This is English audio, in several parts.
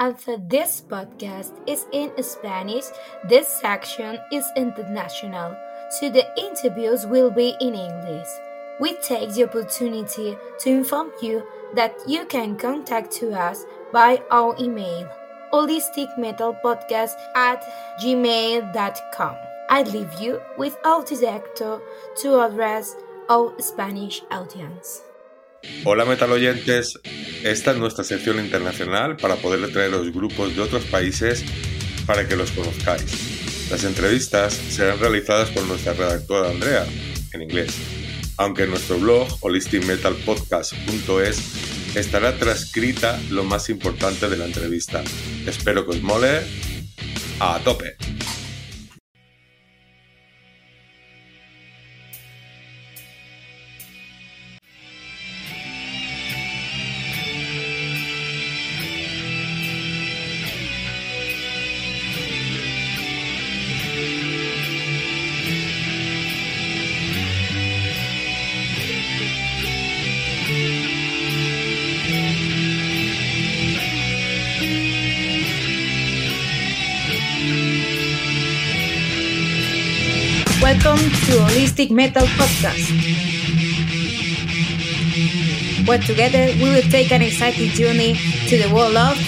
Although this podcast is in Spanish, this section is international, so the interviews will be in English. We take the opportunity to inform you that you can contact to us by our email holisticmetalpodcast at gmail.com. I leave you with our director to address our Spanish audience. Hola metal oyentes, esta es nuestra sección internacional para poder traer los grupos de otros países para que los conozcáis. Las entrevistas serán realizadas por nuestra redactora Andrea, en inglés, aunque en nuestro blog holisticmetalpodcast.es estará transcrita lo más importante de la entrevista. Espero que os mole. A tope. Welcome to Holistic Metal Podcast. Where together we will take an exciting journey to the world of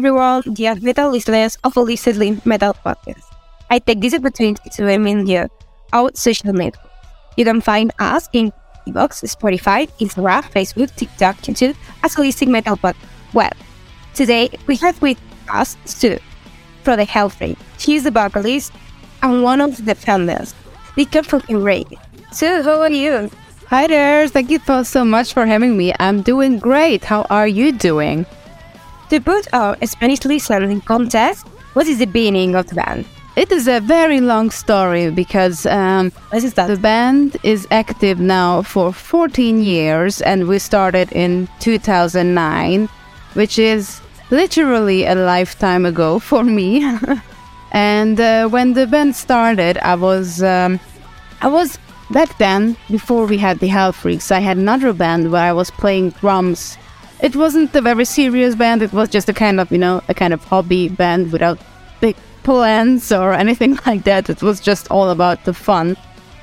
everyone, dear metal listeners of Holistically Metal Podcast. I take this opportunity to remind you our social networks. You can find us in iVoox, Spotify, Instagram, Facebook, TikTok, YouTube as Holistic Metal Podcast. Well, today we have with us Sue from the Health Hellfree. She is the vocalist and one of the founders. They come from Iraq. Sue, how are you? Hi there, thank you so much for having me. I'm doing great. How are you doing? To put our Spanish listeners in context, what is the beginning of the band? It is a very long story because um, What is that? the band is active now for 14 years and we started in 2009, which is literally a lifetime ago for me. and uh, when the band started, I was um, I was back then before we had the Hell Freaks. I had another band where I was playing drums. It wasn't a very serious band. It was just a kind of you know a kind of hobby band without big plans or anything like that. It was just all about the fun.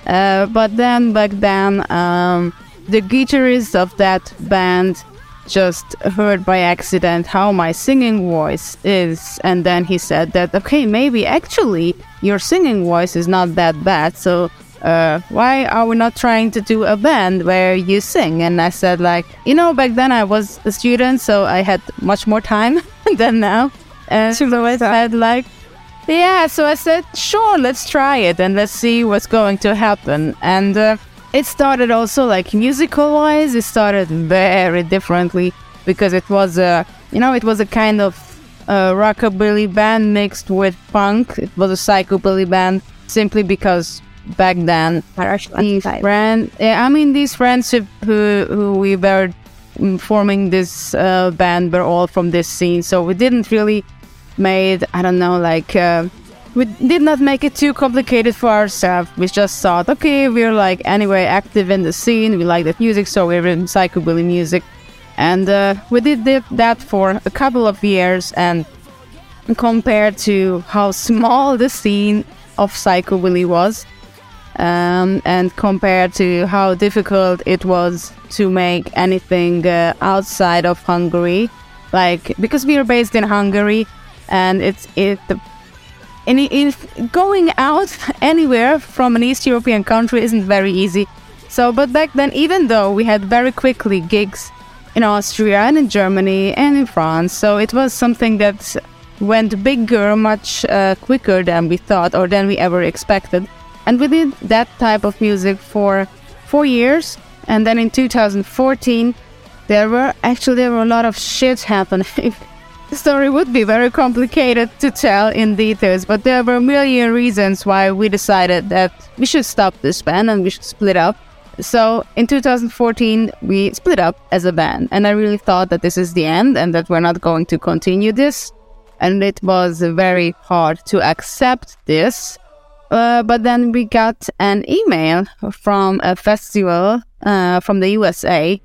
Uh, but then back then, um, the guitarist of that band just heard by accident how my singing voice is. And then he said that, okay, maybe actually your singing voice is not that bad. So uh, why are we not trying to do a band where you sing? And I said, like, you know, back then I was a student, so I had much more time than now. And so I said, like, yeah, so I said, sure, let's try it and let's see what's going to happen. And uh, it started also like musical wise, it started very differently because it was a, you know, it was a kind of uh, rockabilly band mixed with punk. It was a psychobilly band simply because back then these friend, yeah, I mean, these friends who, who we were mm, forming this uh, band were all from this scene, so we didn't really made I don't know like uh, we did not make it too complicated for ourselves. We just thought, okay, we're like anyway active in the scene. We like that music, so we're in psychobilly music, and uh, we did that for a couple of years. And compared to how small the scene of Psycho psychobilly was, um, and compared to how difficult it was to make anything uh, outside of Hungary, like because we are based in Hungary, and it's it and if going out anywhere from an East European country isn't very easy. So, but back then, even though we had very quickly gigs in Austria and in Germany and in France, so it was something that went bigger much uh, quicker than we thought or than we ever expected. And we did that type of music for four years. And then in 2014, there were actually there were a lot of shit happening. The story would be very complicated to tell in details, but there were a million reasons why we decided that we should stop this band and we should split up. So in 2014, we split up as a band, and I really thought that this is the end and that we're not going to continue this. And it was very hard to accept this. Uh, but then we got an email from a festival uh, from the USA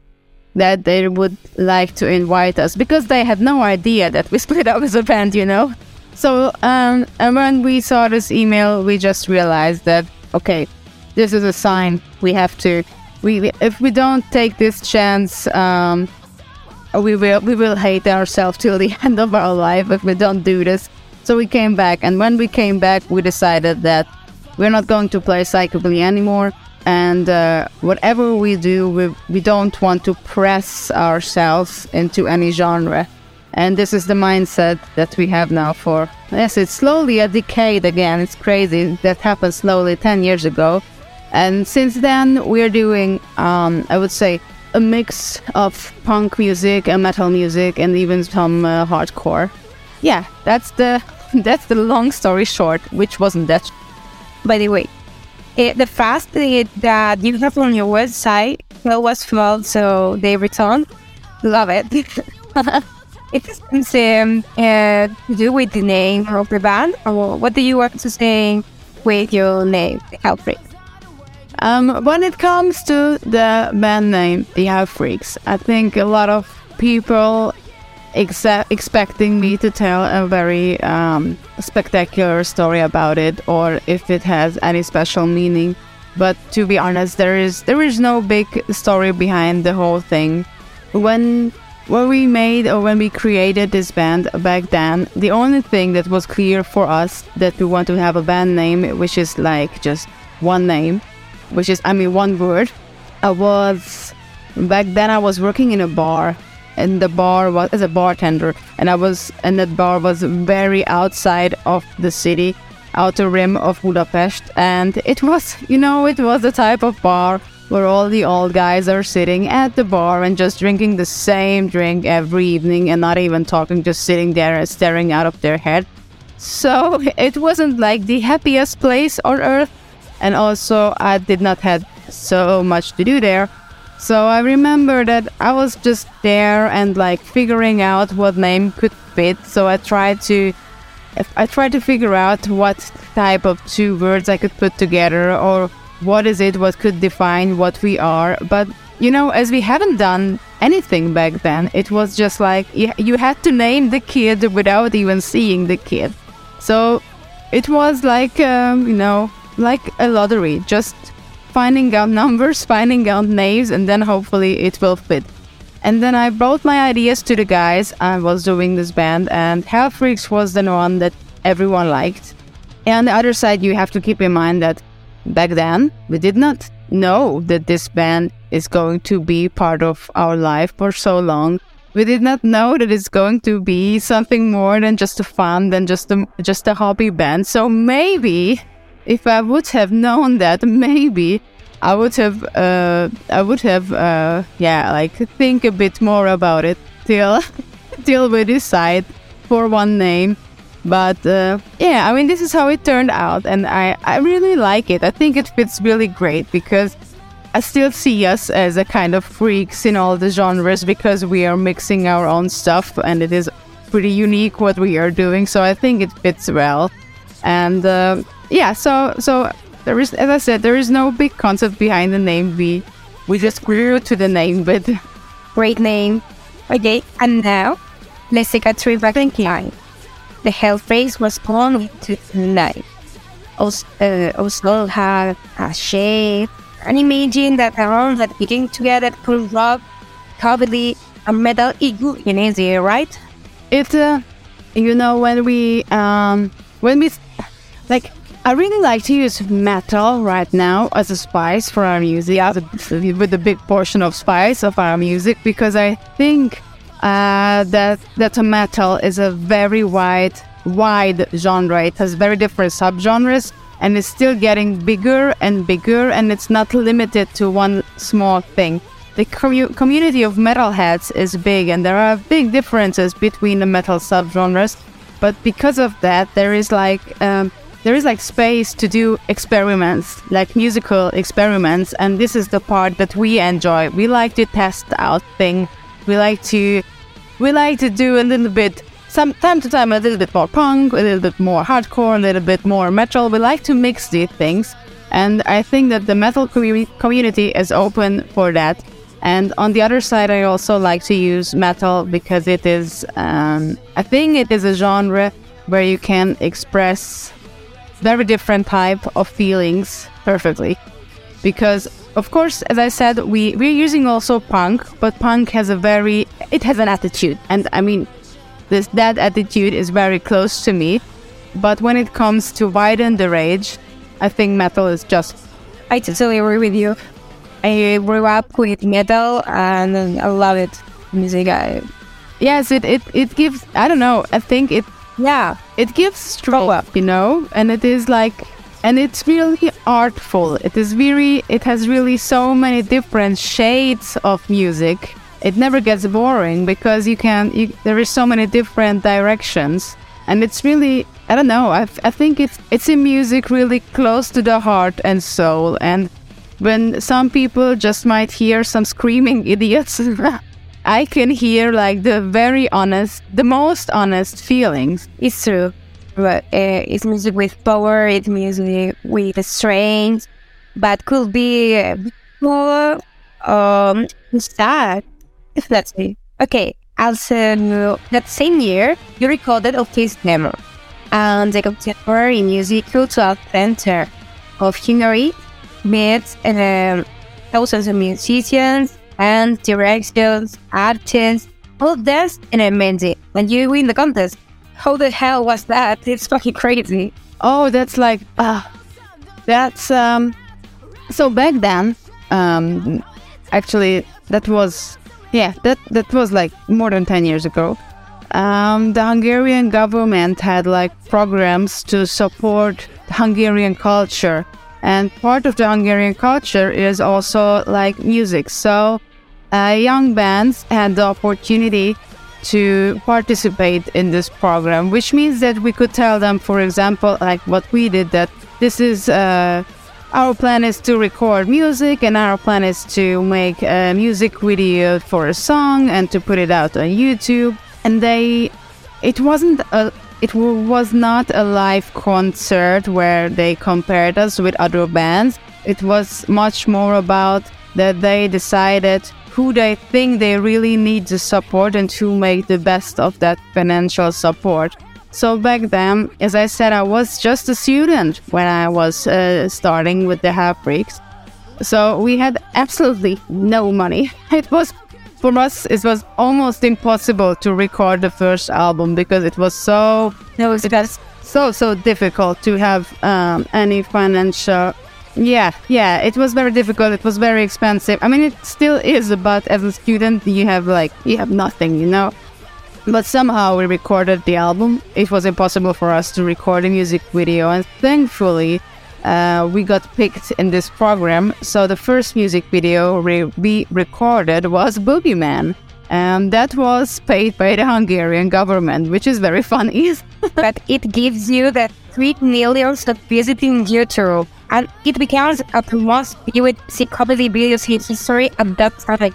that they would like to invite us because they had no idea that we split up as a band, you know. So, um, and when we saw this email, we just realized that okay, this is a sign we have to. We if we don't take this chance, um, we will we will hate ourselves till the end of our life if we don't do this. So we came back, and when we came back, we decided that we're not going to play psychobilly anymore and uh, whatever we do we, we don't want to press ourselves into any genre. And this is the mindset that we have now for yes it's slowly a decade again. It's crazy. That happened slowly 10 years ago. And since then we're doing um, i would say a mix of punk music and metal music and even some uh, hardcore yeah that's the that's the long story short which wasn't that by the way it, the fast that you have on your website was full, so they returned. Love it. it has um, uh, to do with the name of the band, or what do you want to say with your name, the Freaks? Um, when it comes to the band name, the Freaks, I think a lot of people expecting me to tell a very um, spectacular story about it or if it has any special meaning. But to be honest there is there is no big story behind the whole thing. When when we made or when we created this band back then the only thing that was clear for us that we want to have a band name which is like just one name which is i mean one word i was back then i was working in a bar and the bar was as a bartender and i was and that bar was very outside of the city outer rim of budapest and it was you know it was the type of bar where all the old guys are sitting at the bar and just drinking the same drink every evening and not even talking just sitting there and staring out of their head. So it wasn't like the happiest place on earth and also i did not have so much to do there so I remember that I was just there and like figuring out what name could fit. So I tried to I tried to figure out what type of two words I could put together or what is it what could define what we are. But you know, as we haven't done anything back then, it was just like you, had to name the kid without even seeing the kid. So it was like um, you know, like a lottery. Just finding out numbers, finding out names, and then hopefully it will fit. And then I brought my ideas to the guys. I was doing this band, and Hell Freaks was the one that everyone liked. And on the other side, you have to keep in mind that back then we did not know that this band is going to be part of our life for so long. We did not know that it's going to be something more than just a fun, than just a just a hobby band. So maybe, if I would have known that, maybe I would have, uh, I would have, uh, yeah, like think a bit more about it till, till we decide for one name. But uh, yeah, I mean, this is how it turned out, and I, I really like it. I think it fits really great because I still see us as a kind of freaks in all the genres because we are mixing our own stuff, and it is pretty unique what we are doing. So I think it fits well, and uh, yeah, so so there is, as I said, there is no big concept behind the name. We we just grew to the name, but Great name. Okay, and now let's take a trip back in time. The Hell Freaks was born in 2009. Also, uh, also had a shape, and imagine that around that began together could rock, comedy, and metal equal in easy, right? it uh, you know when we um when we like I really like to use metal right now as a spice for our music, a, with a big portion of spice of our music, because I think uh, that that metal is a very wide, wide genre. It has very different subgenres, and it's still getting bigger and bigger, and it's not limited to one small thing. The commu- community of metalheads is big, and there are big differences between the metal subgenres. But because of that, there is like um, there is like space to do experiments, like musical experiments, and this is the part that we enjoy. We like to test out things. We like to we like to do a little bit some time to time a little bit more punk, a little bit more hardcore, a little bit more metal. We like to mix these things, and I think that the metal commu- community is open for that. And on the other side, I also like to use metal because it is, um, I think it is a genre where you can express very different type of feelings perfectly because of course as i said we we're using also punk but punk has a very it has an attitude and i mean this that attitude is very close to me but when it comes to widen the rage i think metal is just I totally agree with you. I grew up with metal and I love it. Music, I, yes it it, it gives i don't know i think it yeah, it gives strength, you know, and it is like, and it's really artful. It is very, it has really so many different shades of music. It never gets boring because you can, you, there is so many different directions, and it's really, I don't know. I, I think it's it's a music really close to the heart and soul, and when some people just might hear some screaming idiots. I can hear like the very honest, the most honest feelings. it's true. But uh, it's music with power, it's music with strength, but could be more um, sad. If that's it. Okay, also, that same year, you recorded of his demo, and the contemporary music cultural center of Hungary met um, thousands of musicians and directors, artists, all this in a minute. And you win the contest. How the hell was that? It's fucking crazy. Oh, that's like, ah, that's um. So back then, um, actually, that was, yeah, that that was like more than ten years ago. Um, the Hungarian government had like programs to support Hungarian culture, and part of the Hungarian culture is also like music. So, uh, young bands had the opportunity to participate in this program, which means that we could tell them, for example, like what we did, that this is uh, our plan is to record music, and our plan is to make a music video for a song and to put it out on YouTube. And they, it wasn't a, it was not a live concert where they compared us with other bands. It was much more about that they decided who they think they really need the support and to make the best of that financial support. So back then, as I said, I was just a student when I was uh, starting with the Hell Freaks. So we had absolutely no money. It was for us it was almost impossible to record the first album because it was so No, it's best. so so difficult to have um, any financial yeah, yeah, it was very difficult. It was very expensive. I mean, it still is, but as a student, you have like you have nothing, you know. But somehow we recorded the album. It was impossible for us to record a music video, and thankfully, uh, we got picked in this program. So the first music video re- we recorded was Boogeyman. And that was paid by the Hungarian government, which is very funny. but it gives you that 3 million visiting YouTube, and it becomes a most viewed comedy video in history at that time.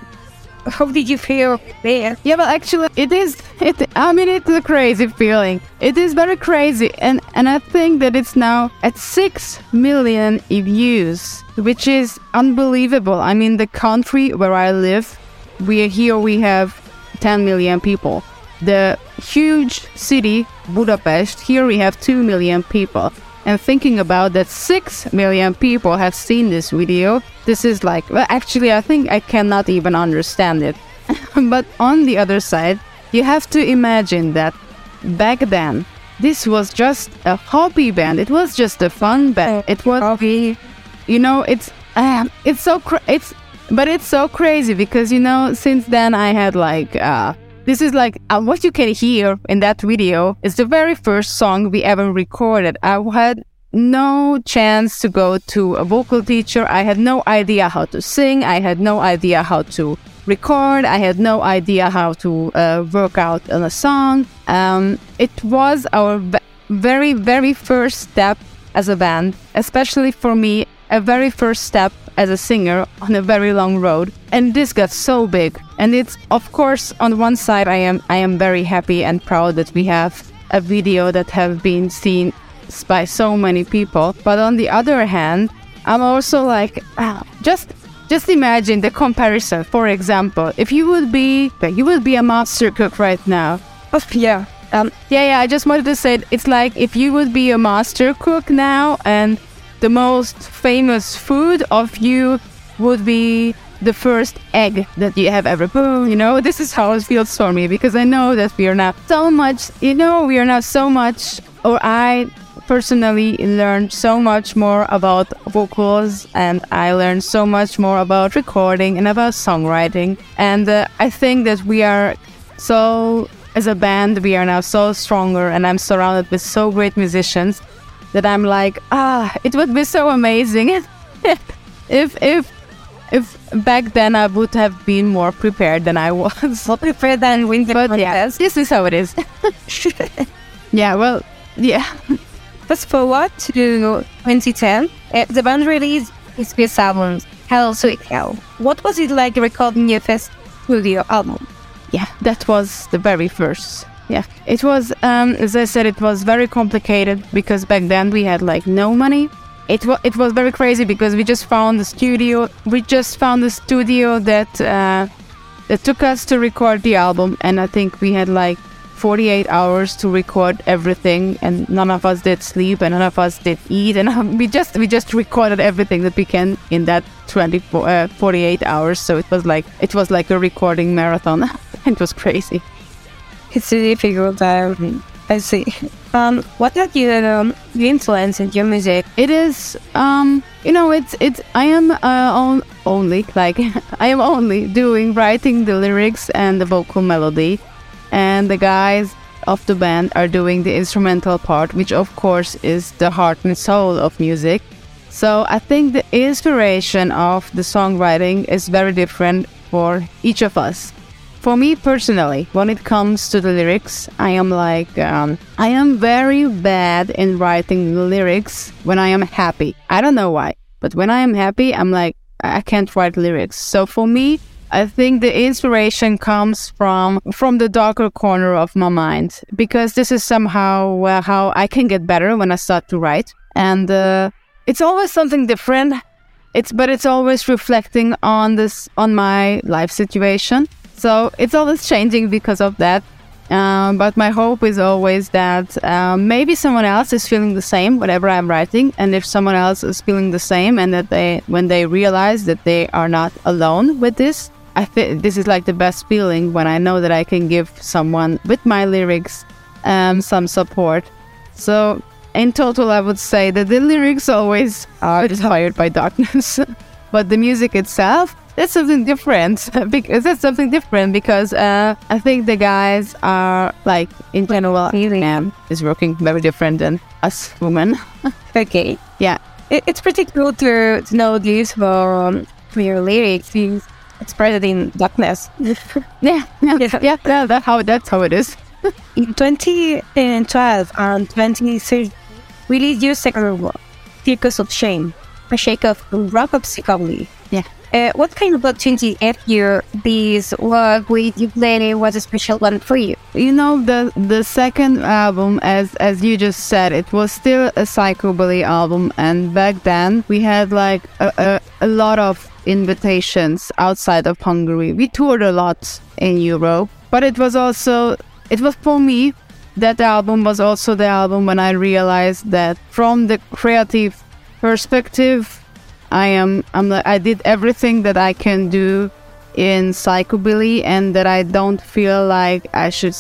How did you feel there? Yeah, but actually, it is. It. I mean, it's a crazy feeling. It is very crazy, and and I think that it's now at six million views, which is unbelievable. I mean, the country where I live, we here we have 10 million people. The huge city Budapest. Here we have two million people. And thinking about that, six million people have seen this video. This is like, well, actually, I think I cannot even understand it. but on the other side, you have to imagine that back then, this was just a hobby band. It was just a fun band. It was, Hobby. you know, it's, um, it's so, cra- it's, but it's so crazy because you know, since then I had like, uh, this is like uh, what you can hear in that video is the very first song we ever recorded. I had no chance to go to a vocal teacher. I had no idea how to sing. I had no idea how to record. I had no idea how to uh, work out on a song. Um, it was our very, very first step as a band, especially for me, a very first step as a singer on a very long road. And this got so big. And it's of course on one side I am I am very happy and proud that we have a video that have been seen by so many people. But on the other hand, I'm also like ah, just just imagine the comparison. For example, if you would be you would be a master cook right now. Oh, yeah. Um, Yeah, yeah, I just wanted to say it's like if you would be a master cook now and the most famous food of you would be the first egg that you have ever put. You know, this is how it feels for me because I know that we are now so much, you know, we are now so much, or I personally learned so much more about vocals and I learned so much more about recording and about songwriting. And uh, I think that we are so, as a band, we are now so stronger and I'm surrounded with so great musicians that I'm like, ah, it would be so amazing if if if back then I would have been more prepared than I was. more prepared than win the But yeah, this is how it is. yeah, well, yeah. Fast forward to 2010, uh, the band released its first album, Hell Sweet Hell. What was it like recording your first studio album? yeah that was the very first yeah it was um as i said it was very complicated because back then we had like no money it was it was very crazy because we just found the studio we just found the studio that uh that took us to record the album and i think we had like 48 hours to record everything and none of us did sleep and none of us did eat and um, we just we just recorded everything that we can in that 24 uh, 48 hours so it was like it was like a recording marathon it was crazy It's a difficult time. I see. Um, what are your um, influence in your music? it is um you know it's it's i am uh, on, only like i am only doing writing the lyrics and the vocal melody and the guys of the band are doing the instrumental part which of course is the heart and soul of music so i think the inspiration of the songwriting is very different for each of us for me personally, when it comes to the lyrics, I am like, um, I am very bad in writing lyrics when I am happy. I don't know why, but when I am happy, I'm like, I can't write lyrics. So for me, I think the inspiration comes from from the darker corner of my mind because this is somehow uh, how I can get better when I start to write, and uh, it's always something different. It's but it's always reflecting on this on my life situation. So it's always changing because of that. Um, but my hope is always that um, maybe someone else is feeling the same whatever I'm writing, and if someone else is feeling the same, and that they when they realize that they are not alone with this, I think this is like the best feeling when I know that I can give someone with my lyrics um, some support. So in total, I would say that the lyrics always are inspired by darkness, but the music itself that's something different because that's something different because uh, I think the guys are like in general Really? is working very different than us women. Okay. yeah, It, it's pretty cool to, to know this from, from your lyrics. You express it in darkness. yeah, yeah, Yeah. yeah. yeah that how that's how it is. In 2012 and 2013, we released your second album, Circus of Shame, a shake of rock of psychobilly. Uh, what kind of opportunity have you this work with ukulele was a special one for you? You know the the second album, as as you just said, it was still a psychobilly album, and back then we had like a, a, a lot of invitations outside of Hungary. We toured a lot in Europe, but it was also it was for me that album was also the album when I realized that from the creative perspective, I am I'm I did everything that I can do in psychobilly and that I don't feel like I should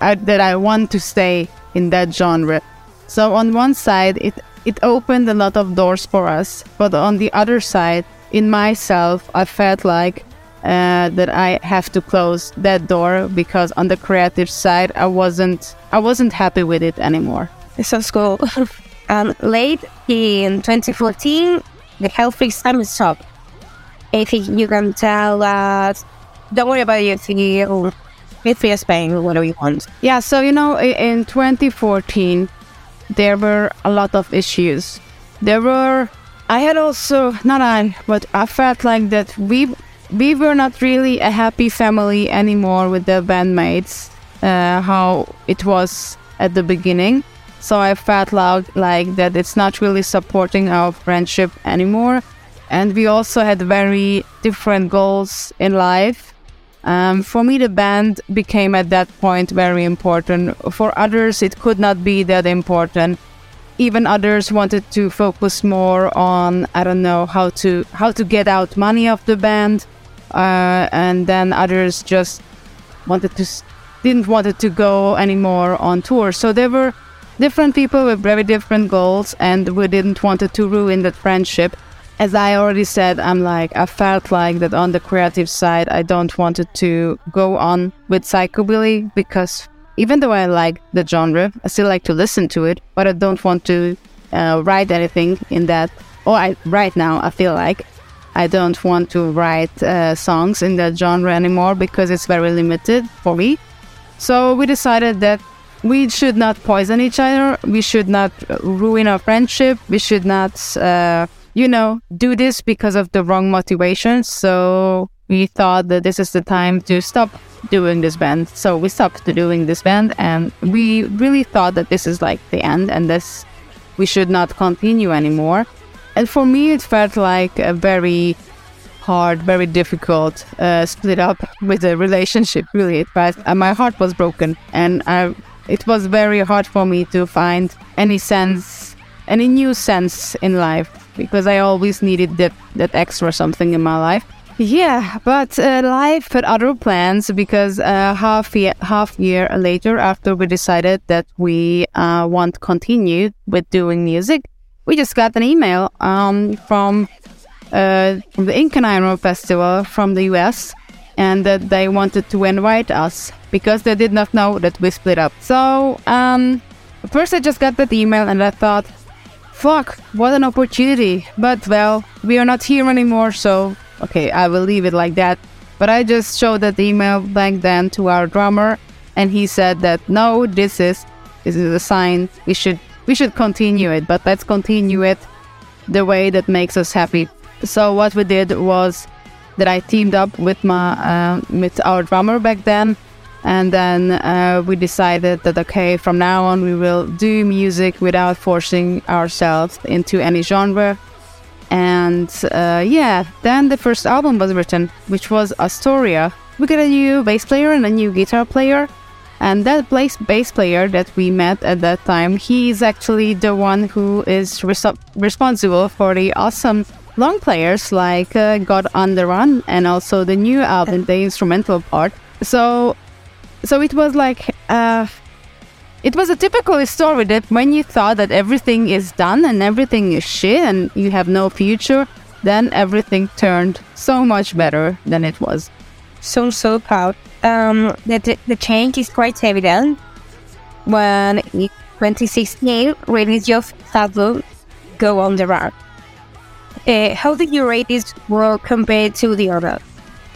I, that I want to stay in that genre. So on one side it it opened a lot of doors for us, but on the other side in myself I felt like uh, that I have to close that door because on the creative side I wasn't I wasn't happy with it anymore. It sounds cool. um, late in 2014, the Freaks time stopped. I think you can tell us, don't worry about your feel, feel free to Spain, whatever you want. Yeah, so you know, in 2014, there were a lot of issues. There were, I had also, not I, but I felt like that we we were not really a happy family anymore with the bandmates, uh, how it was at the beginning. So I felt like, like that it's not really supporting our friendship anymore. And we also had very different goals in life. Um, for me, the band became at that point very important. For others, it could not be that important. Even others wanted to focus more on I don't know how to how to get out money of the band, uh, and then others just wanted to didn't wanted to go anymore on tour. So there were different people with very different goals, and we didn't wanted to ruin that friendship as I already said, I'm like I felt like that on the creative side, I don't wanted to go on with psychobilly because even though I like the genre, I still like to listen to it, but I don't want to uh, write anything in that. Or I right now I feel like I don't want to write uh, songs in that genre anymore because it's very limited for me. So we decided that we should not poison each other. We should not ruin our friendship. We should not, uh, you know, do this because of the wrong motivation. So we thought that this is the time to stop doing this band. So we stopped doing this band, and we really thought that this is like the end, and this we should not continue anymore. And for me, it felt like a very hard, very difficult uh, split up with a relationship. Really, was, uh, my heart was broken, and I, it was very hard for me to find any sense, any new sense in life because I always needed that that extra something in my life. Yeah, but uh, life had other plans because uh, half year, half year later, after we decided that we uh, want to continue with doing music, we just got an email um, from uh, from the Incaniro Festival from the US, and that they wanted to invite us because they did not know that we split up. So um, first, I just got that email, and I thought, "Fuck, what an opportunity!" But well, we are not here anymore, so okay, I will leave it like that. But I just showed that email back then to our drummer, and he said that no, this is this is a sign we should we should continue it, but let's continue it the way that makes us happy. So what we did was that I teamed up with my uh, with our drummer back then, and then uh, we decided that okay, from now on we will do music without forcing ourselves into any genre. And uh, yeah, then the first album was written, which was Astoria. We got a new bass player and a new guitar player. And that bass, player that we met at that time, he is actually the one who is res- responsible for the awesome long players like uh, God on the Run and also the new album, the instrumental part. So, so it was like uh, it was a typical story that when you thought that everything is done and everything is shit and you have no future, then everything turned so much better than it was. So, so proud. Um, that the, the change is quite evident when 2016 released your album, God on the Run. Uh, how did you rate this work compared to the other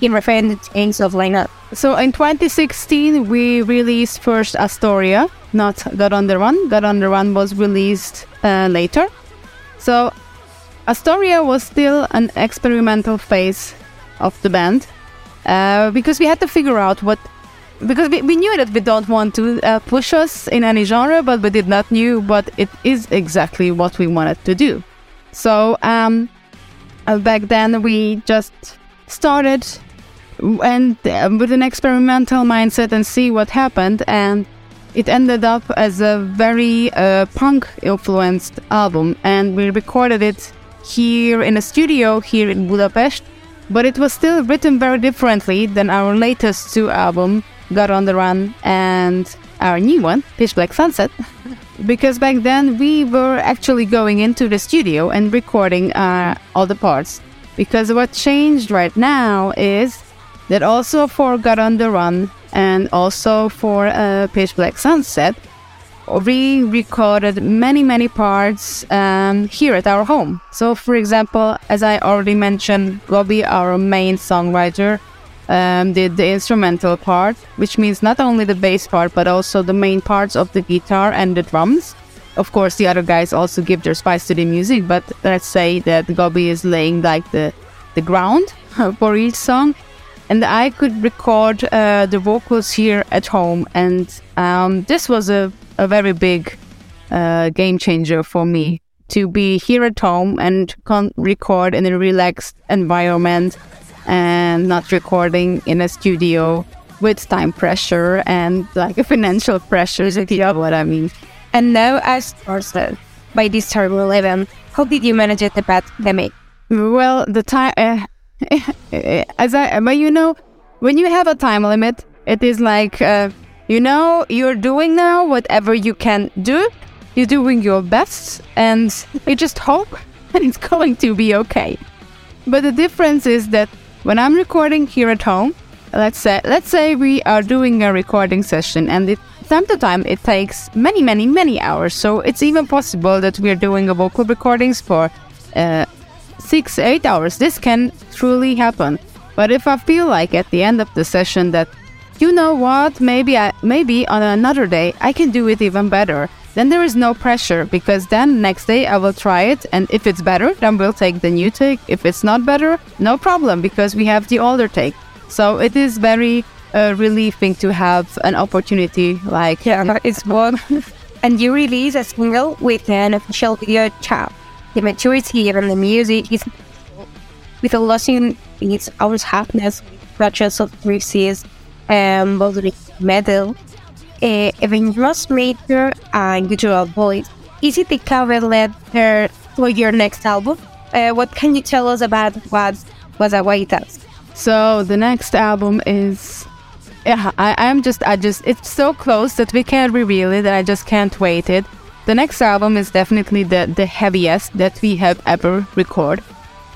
in reference to change of lineup? So in 2016, we released first Astoria, not God on the Run. God on the Run was released uh, later. So Astoria was still an experimental phase of the band uh, because we had to figure out what. Because we, we knew that we don't want to uh, push us in any genre, but we did not knew what it is exactly what we wanted to do. So um, uh, back then we just started and uh, with an experimental mindset and see what happened and it ended up as a very uh, punk influenced album and we recorded it here in a studio here in budapest but it was still written very differently than our latest two album god on the run and our new one pitch black sunset because back then we were actually going into the studio and recording uh, all the parts because what changed right now is that also for God on the Run and also for uh, Pitch Black Sunset, we recorded many, many parts um, here at our home. So, for example, as I already mentioned, Robbie, our main songwriter, um, did the instrumental part, which means not only the bass part, but also the main parts of the guitar and the drums. Of course, the other guys also give their spice to the music, but let's say that Gobi is laying like the, the ground for each song and I could record uh, the vocals here at home. And um, this was a, a very big uh, game changer for me to be here at home and record in a relaxed environment and not recording in a studio with time pressure and like a financial pressure, if you know what I mean. And now, as started by this terrible 11, how did you manage the pandemic? Well, the time, uh, as I, but you know, when you have a time limit, it is like, uh, you know, you're doing now whatever you can do. You're doing your best, and you just hope that it's going to be okay. But the difference is that when I'm recording here at home, let's say, let's say we are doing a recording session, and it, time to time it takes many, many, many hours. So it's even possible that we are doing a vocal recordings for uh, six, eight hours. This can truly happen. But if I feel like at the end of the session that, you know what, maybe I, maybe on another day I can do it even better, then there is no pressure because then next day I will try it and if it's better, then we'll take the new take. If it's not better, no problem because we have the older take. So it is very uh, relieving to have an opportunity like Yeah, it's one. and you release a single with an official video chat. The maturity and the music is with a losing its hours happiness, branches of verses, and bodily metal, uh, evangelist major and gutural voice. Is it the cover letter for your next album? Uh, what can you tell us about what was Awaitas? So the next album is yeah, I, I'm just I just it's so close that we can't reveal it and I just can't wait it. The next album is definitely the, the heaviest that we have ever recorded.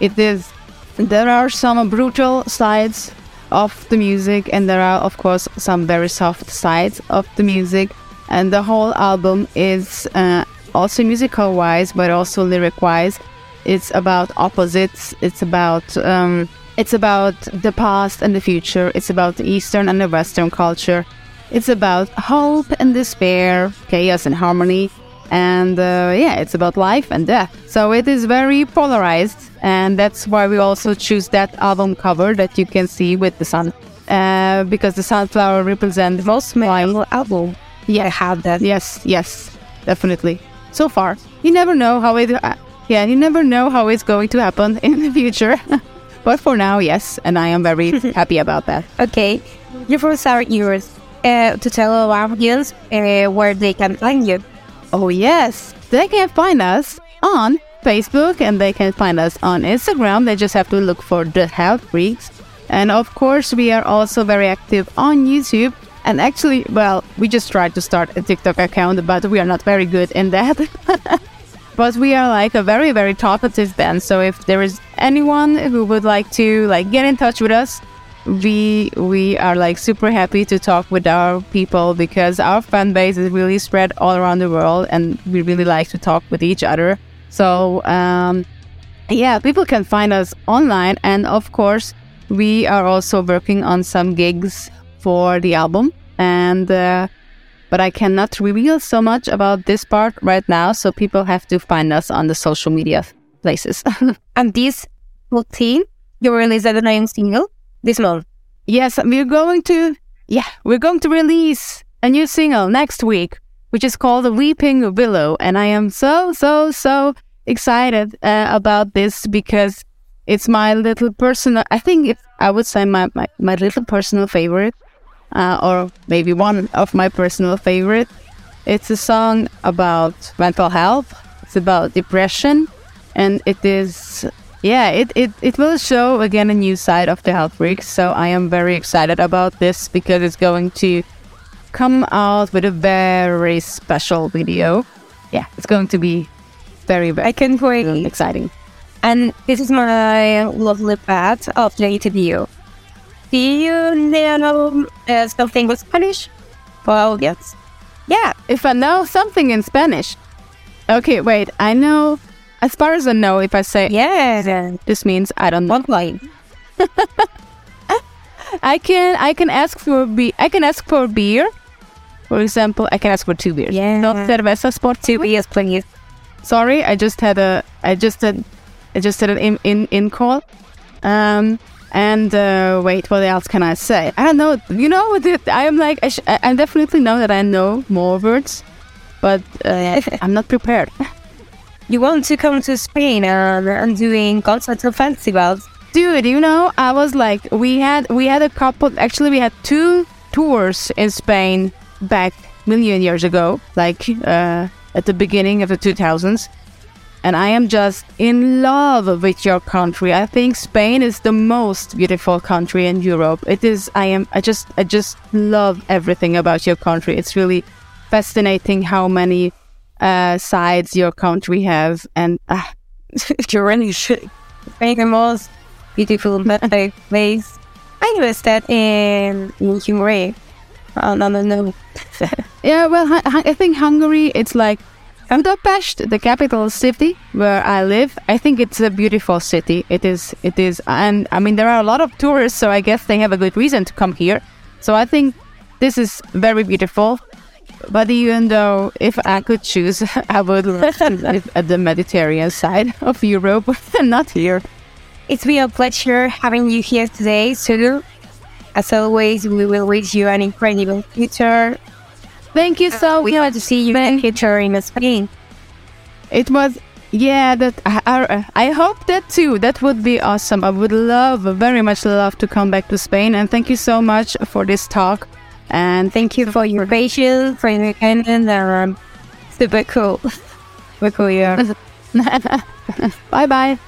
It is there are some brutal sides of the music and there are of course some very soft sides of the music. And the whole album is uh, also musical wise but also lyric wise it's about opposites. It's about um, it's about the past and the future. It's about the eastern and the western culture. It's about hope and despair chaos and harmony and uh, yeah it's about life and death so it is very polarized and that's why we also choose that album cover that you can see with the sun uh, because the sunflower represents The most memorable album. Yeah, I have that. yes yes definitely so far you never know how it uh, yeah you never know how it's going to happen in the future but for now yes and i am very happy about that Okay, your first are yours. Uh, to tell our audience uh, where they can find you. Oh, yes. They can find us on Facebook and they can find us on Instagram. They just have to look for The Hell Freaks. And of course, we are also very active on YouTube. And actually, well, we just tried to start a TikTok account, but we are not very good in that. but we are like a very, very talkative band. So if there is anyone who would like to like get in touch with us, we we are like super happy to talk with our people because our fan base is really spread all around the world and we really like to talk with each other. So um, yeah people can find us online and of course we are also working on some gigs for the album and uh, but i cannot reveal so much about this part right now so people have to find us on the social media places. And this 14, you released a new single this month. Yes, we're going to yeah, we're going to release a new single next week, which is called Weeping Willow, and I am so so so excited uh, about this because it's my little personal. I think I would say my my, my little personal favorite, uh, or maybe one of my personal favorite. It's a song about mental health. It's about depression, and it is yeah, it, it, it will show again a new side of the Hell Freaks. So I am very excited about this because it's going to come out with a very special video. Yeah, it's going to be very, very I can't wait. exciting. And this is my lovely part of the interview. Do you know uh, something with Spanish? Well, yes. Yeah, if I know something in Spanish. Okay, wait, I know. As far as I know, if I say Yeah. this means I don't know. One line. I can I can ask for be I can ask for beer. For example, I can ask for two beers. Yeah. No cervezas sport. Two beers, please. Sorry, I just had a I just had I just had an in in, in call. Um and uh, wait, what else can I say? I don't know. You know, I am like I, sh- I I definitely know that I know more words, but uh, I'm not prepared. You want to come to Spain and, and doing concerts and festivals? Dude, you know, I was like, we had we had a couple. Actually, we had two tours in Spain back million years ago, like uh, at the beginning of the 2000s. And I am just in love with your country. I think Spain is the most beautiful country in Europe. It is. I am. I just. I just love everything about your country. It's really fascinating how many uh, sides your country has, and you really should. Spain the most beautiful birthday place. I invested in, in Hungary. Oh, no, no, no. Yeah, well, I think Hungary, it's like Budapest, the capital city where I live. I think it's a beautiful city. It is, it is, and I mean, there are a lot of tourists, so I guess they have a good reason to come here. So I think this is very beautiful. But even though if I could choose, I would live at the Mediterranean side of Europe, and not here. It's been a pleasure having you here today, Sulu. As always, we will wish you an incredible future. Thank you uh, so We hope to see you in the future in Spain. It was, yeah. That I, I, I hope that too. That would be awesome. I would love, very much love to come back to Spain. And thank you so much for this talk. And Thank you for your patience, for your kindness, and um, super cool. super cool, yeah. bye bye.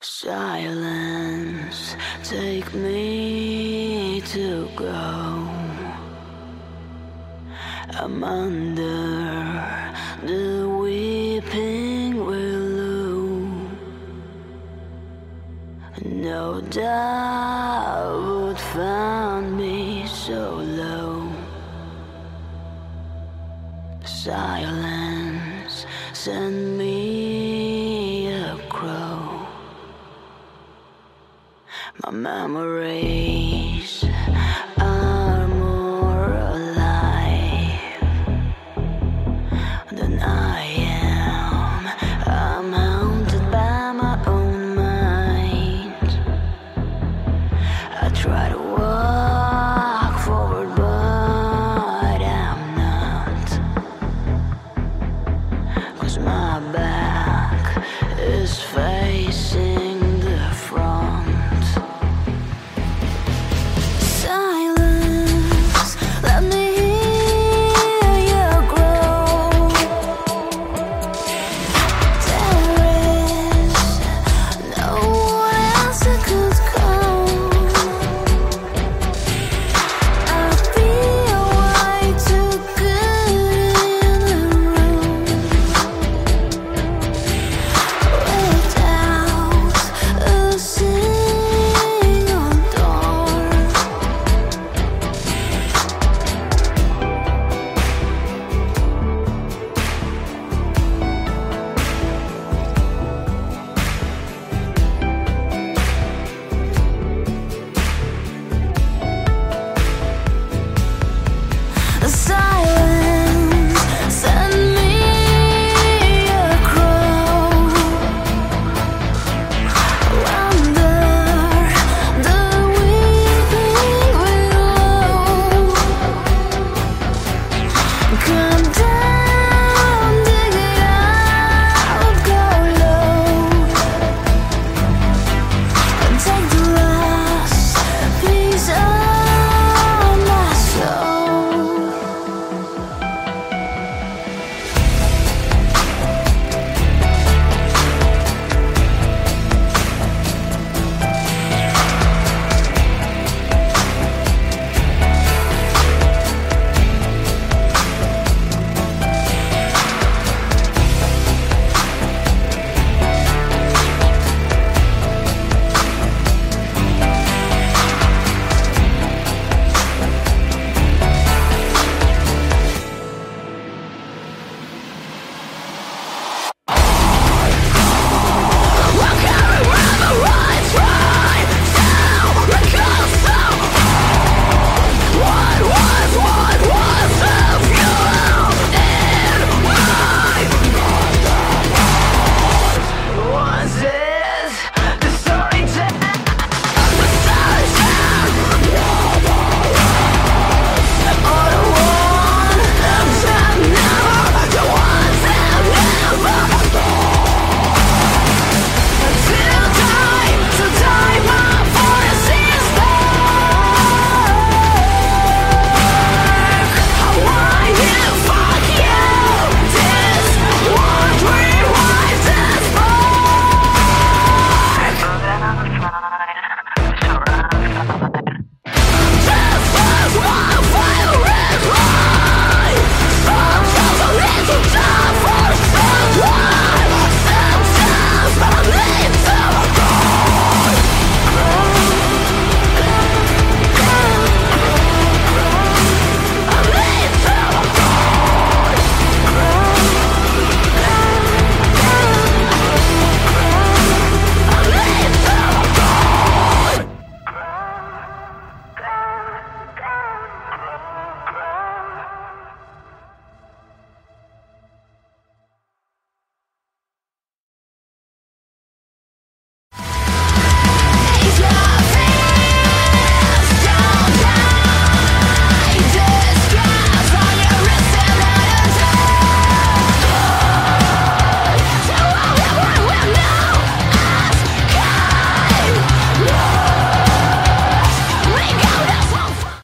Silence, take me to go. I'm under the weeping willow. No doubt Silence, send